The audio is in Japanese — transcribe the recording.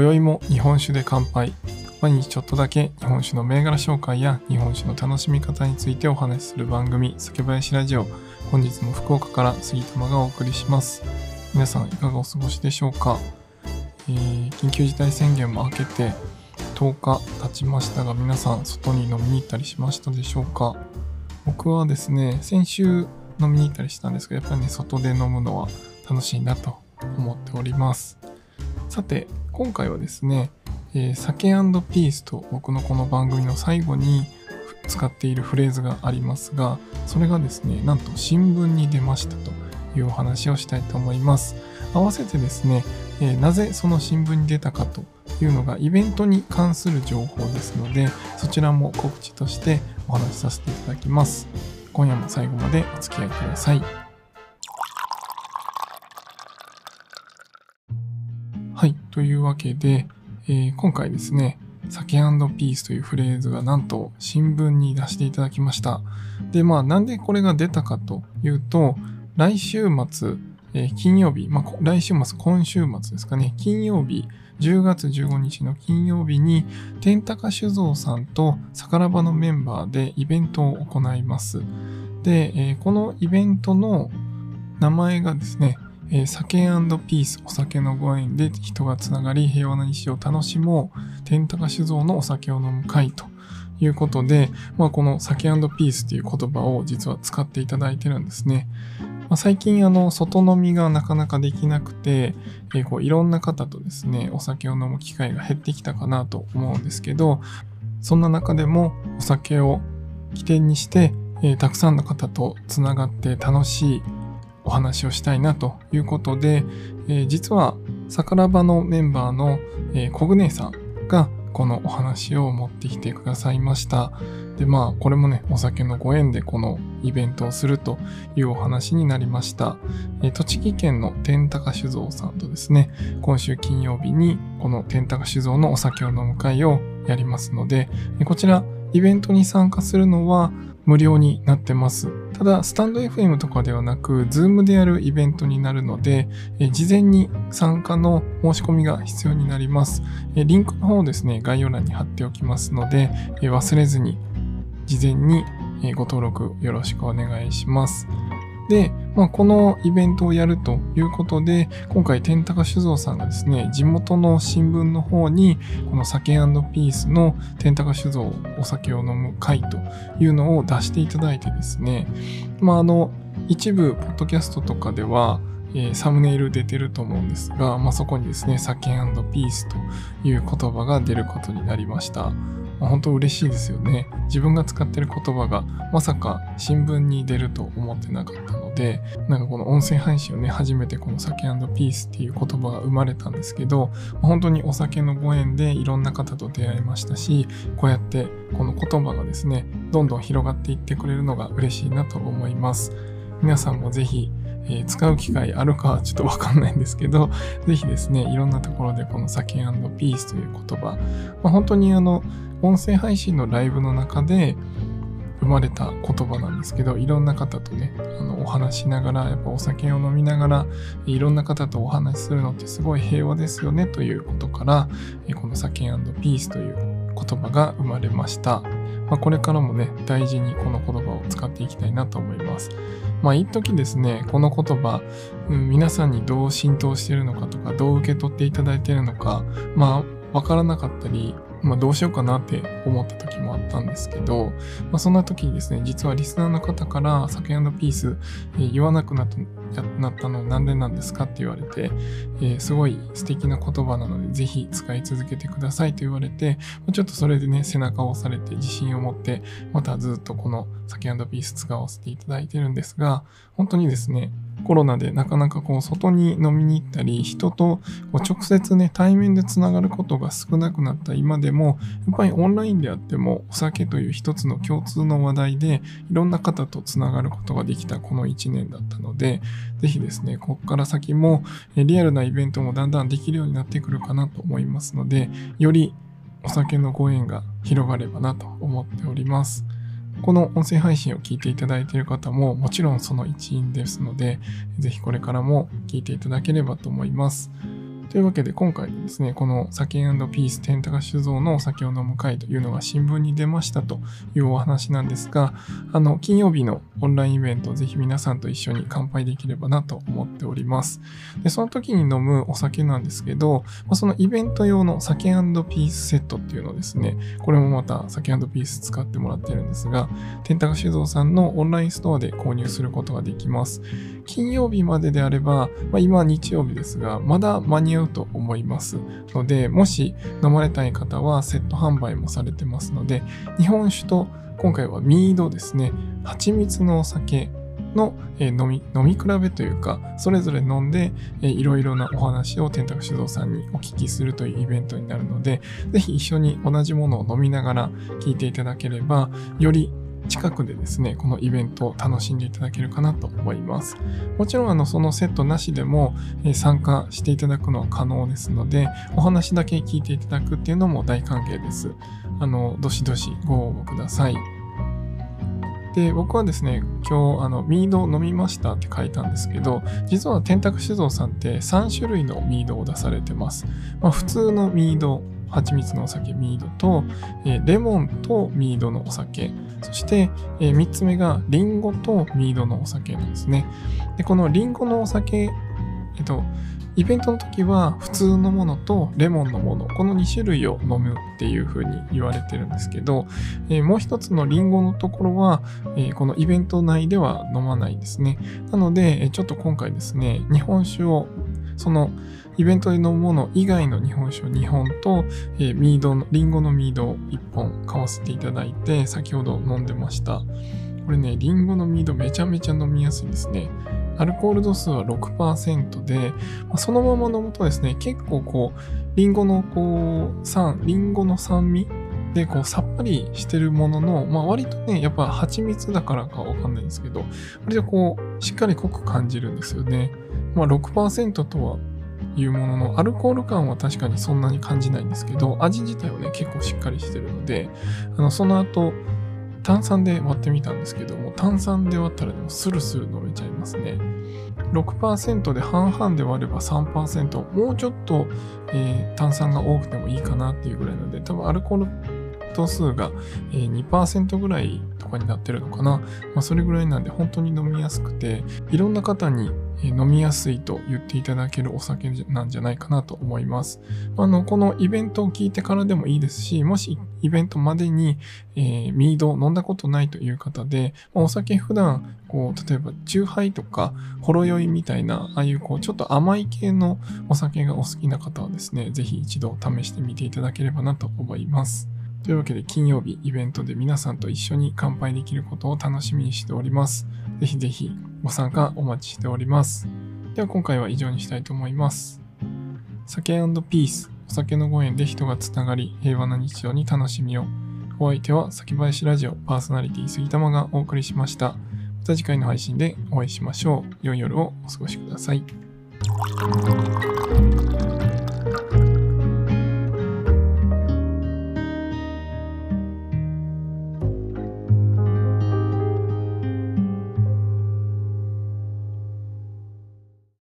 今宵も日本酒で乾杯。毎日ちょっとだけ日本酒の銘柄紹介や日本酒の楽しみ方についてお話しする番組、酒林ラジオ。本日も福岡から杉玉がお送りします。皆さんいかがお過ごしでしょうか、えー緊急事態宣言も明けて10日経ちましたが皆さん外に飲みに行ったりしましたでしょうか？僕はですね、先週飲みに行ったりしたんですけど、やっぱりね、外で飲むのは楽しいなと思っております。さて、今回はですね、えー酒ピースと僕のこの番組の最後に使っているフレーズがありますが、それがですね、なんと新聞に出ましたというお話をしたいと思います。合わせてですね、えーなぜその新聞に出たかというのがイベントに関する情報ですので、そちらも告知としてお話しさせていただきます。今夜も最後までお付き合いください。というわけで、えー今回ですね、酒ピースというフレーズがなんと新聞に出していただきました。で、まあなんでこれが出たかというと、来週末、えー金曜日、まあ来週末、今週末ですかね、金曜日、10月15日の金曜日に、天高酒造さんとさからばのメンバーでイベントを行います。で、えーこのイベントの名前がですね、えー酒ピースお酒のご縁で人がつながり平和な日を楽しもう天高酒造のお酒を飲む会ということで、まあ、この酒ピースという言葉を実は使っていただいてるんですね。まあ、最近あの外飲みがなかなかできなくて、えーこういろんな方とですねお酒を飲む機会が減ってきたかなと思うんですけどそんな中でもお酒を起点にして、えーたくさんの方とつながって楽しいお話をしたいなということで、えー実は桜庭のメンバーの、えー、コグネさんがこのお話を持ってきてくださいました。でまあこれもねお酒のご縁でこのイベントをするというお話になりました。えー栃木県の天高酒造さんとですね今週金曜日にこの天高酒造のお酒を飲む会をやりますのでこちらイベントに参加するのは無料になってます。ただ、スタンド FM とかではなく、Zoom でやるイベントになるので、事前に参加の申し込みが必要になります。リンクの方をですね、概要欄に貼っておきますので、忘れずに事前にご登録よろしくお願いします。で、まあ、このイベントをやるということで、今回天高酒造さんがですね、地元の新聞の方に、この酒ピースの天高酒造お酒を飲む会というのを出していただいてですね、まあ、あの、一部、ポッドキャストとかでは、えーサムネイル出てると思うんですが、まあ、そこにですね、酒ピースという言葉が出ることになりました。まあ本当嬉しいですよね。自分が使ってる言葉がまさか新聞に出ると思ってなかったので、なんかこの音声配信をね、初めてこの酒ピースっていう言葉が生まれたんですけど、本当にお酒のご縁でいろんな方と出会いましたし、こうやってこの言葉がですね、どんどん広がっていってくれるのが嬉しいなと思います。皆さんもぜひ、えー使う機会あるかちょっとわかんないんですけど、ぜひですね、いろんなところでこの酒ピースという言葉、まあ、本当にあの、音声配信のライブの中で生まれた言葉なんですけど、いろんな方とね、あのお話しながら、やっぱお酒を飲みながら、いろんな方とお話しするのってすごい平和ですよねということから、えこの酒ピースという言葉が生まれました。まあ、これからもね、大事にこの言葉を使っていきたいなと思います。まあ、一時ですね、この言葉、うん皆さんにどう浸透しているのかとか、どう受け取っていただいているのか、まあ、わからなかったり、まあ、どうしようかなって思った時もあったんですけど、まあ、そんな時にですね、実はリスナーの方から、酒ピース、えー言わなくなったなったのなんでなんですかって言われて、えーすごい素敵な言葉なので、ぜひ使い続けてくださいと言われて、ちょっとそれでね、背中を押されて自信を持って、またずっとこの酒ピース使わせていただいてるんですが、本当にですね、コロナでなかなかこう外に飲みに行ったり、人とこう直接ね、対面でつながることが少なくなった今でも、やっぱりオンラインであっても、お酒という一つの共通の話題で、いろんな方とつながることができたこの1年だったので、ぜひですね、ここから先もリアルなイベントもだんだんできるようになってくるかなと思いますので、よりお酒のご縁が広がればなと思っております。この音声配信を聞いていただいている方ももちろんその一員ですので、ぜひこれからも聞いていただければと思います。というわけで今回ですね、この酒ピース天高酒造のお酒を飲む会というのが新聞に出ましたというお話なんですが、あの、金曜日のオンラインイベント、ぜひ皆さんと一緒に乾杯できればなと思っております。で、その時に飲むお酒なんですけど、そのイベント用の酒ピースセットっていうのですね、これもまた酒ピース使ってもらってるんですが、天高酒造さんのオンラインストアで購入することができます。金曜日までであれば、まあ、今日曜日ですが、まだ間に合うと思います。ので、もし飲まれたい方はセット販売もされてますので、日本酒と今回はミードですね、蜂蜜のお酒の、え飲み、飲み比べというか、それぞれ飲んで、えいろいろなお話を天卓酒造さんにお聞きするというイベントになるので、ぜひ一緒に同じものを飲みながら聞いていただければ、より近くでですね、このイベントを楽しんでいただけるかなと思います。もちろん、あの、そのセットなしでも、参加していただくのは可能ですので、お話だけ聞いていただくっていうのも大歓迎です。あの、どしどしご応募ください。で、僕はですね、今日、あの、ミード飲みましたって書いたんですけど、実は天卓酒造さんって3種類のミードを出されてます。まあ、普通のミード、蜂蜜のお酒ミードと、えー、レモンとミードのお酒、そして、えー、3つ目がリンゴとミードのお酒なんですね。で、このリンゴのお酒、えっと、イベントの時は普通のものとレモンのもの、この2種類を飲むっていう風に言われてるんですけど、えー、もう一つのリンゴのところは、えー、このイベント内では飲まないですね。なので、ちょっと今回ですね、日本酒をそのイベントで飲むもの以外の日本酒を2本と、えー、ミードの、リンゴのミードを1本買わせていただいて、先ほど飲んでました。これね、リンゴのミードめちゃめちゃ飲みやすいですね。アルコール度数は6%で、ま、そのまま飲むとですね、結構こう、リンゴのこう、酸、リンゴの酸味で、こう、さっぱりしてるものの、まあ、割とね、やっぱ蜂蜜だからかわかんないんですけど、割とこう、しっかり濃く感じるんですよね。まあ、6%とはいうものの、アルコール感は確かにそんなに感じないんですけど、味自体はね、結構しっかりしてるので、あの、その後、炭酸で割ってみたんですけども、炭酸で割ったらでもスルスル飲めちゃいますね。6%で半々で割れば3%、もうちょっと、えー、炭酸が多くてもいいかなっていうぐらいなので、多分アルコール度数が、えー、2%ぐらいとかになってるのかな。まあ、それぐらいなんで本当に飲みやすくて、いろんな方に飲みやすいと言っていただけるお酒なんじゃないかなと思います。あの、このイベントを聞いてからでもいいですし、もしイベントまでに、えー、ミードを飲んだことないという方で、ま、お酒普段、こう、例えば、チューハイとか、ほろ酔いみたいな、ああいう、こう、ちょっと甘い系のお酒がお好きな方はですね、ぜひ一度試してみていただければなと思います。というわけで金曜日イベントで皆さんと一緒に乾杯できることを楽しみにしております。ぜひぜひご参加お待ちしております。では今回は以上にしたいと思います。酒ピース、お酒のご縁で人がつながり、平和な日常に楽しみを。お相手は先林ラジオパーソナリティ杉玉がお送りしました。また次回の配信でお会いしましょう。良い夜をお過ごしください。